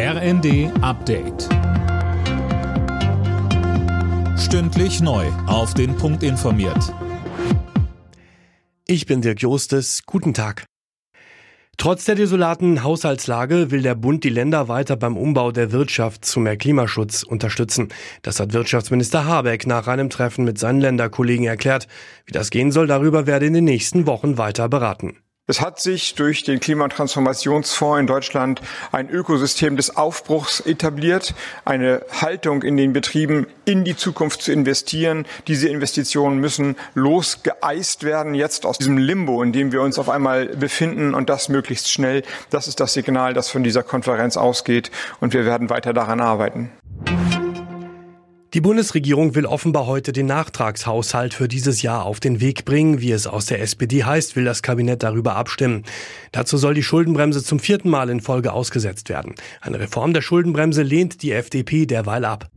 RND Update. Stündlich neu. Auf den Punkt informiert. Ich bin Dirk Jostes. Guten Tag. Trotz der desolaten Haushaltslage will der Bund die Länder weiter beim Umbau der Wirtschaft zu mehr Klimaschutz unterstützen. Das hat Wirtschaftsminister Habeck nach einem Treffen mit seinen Länderkollegen erklärt. Wie das gehen soll, darüber werde in den nächsten Wochen weiter beraten. Es hat sich durch den Klimatransformationsfonds in Deutschland ein Ökosystem des Aufbruchs etabliert, eine Haltung in den Betrieben, in die Zukunft zu investieren. Diese Investitionen müssen losgeeist werden, jetzt aus diesem Limbo, in dem wir uns auf einmal befinden und das möglichst schnell. Das ist das Signal, das von dieser Konferenz ausgeht und wir werden weiter daran arbeiten. Die Bundesregierung will offenbar heute den Nachtragshaushalt für dieses Jahr auf den Weg bringen. Wie es aus der SPD heißt, will das Kabinett darüber abstimmen. Dazu soll die Schuldenbremse zum vierten Mal in Folge ausgesetzt werden. Eine Reform der Schuldenbremse lehnt die FDP derweil ab.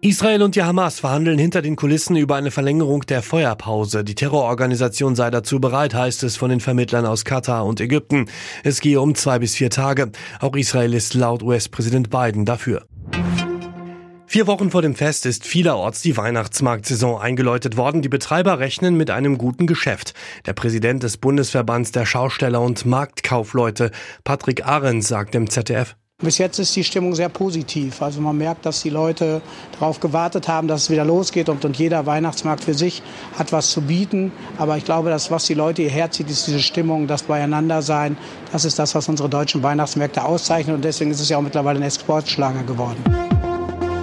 Israel und die Hamas verhandeln hinter den Kulissen über eine Verlängerung der Feuerpause. Die Terrororganisation sei dazu bereit, heißt es von den Vermittlern aus Katar und Ägypten. Es gehe um zwei bis vier Tage. Auch Israel ist laut US-Präsident Biden dafür. Vier Wochen vor dem Fest ist vielerorts die Weihnachtsmarktsaison eingeläutet worden. Die Betreiber rechnen mit einem guten Geschäft. Der Präsident des Bundesverbands der Schausteller und Marktkaufleute, Patrick Ahrens, sagt im ZDF. Bis jetzt ist die Stimmung sehr positiv. Also man merkt, dass die Leute darauf gewartet haben, dass es wieder losgeht und, und jeder Weihnachtsmarkt für sich hat was zu bieten. Aber ich glaube, dass was die Leute hierher zieht, ist diese Stimmung, das Beieinandersein. Das ist das, was unsere deutschen Weihnachtsmärkte auszeichnet und deswegen ist es ja auch mittlerweile eine Exportschlange geworden.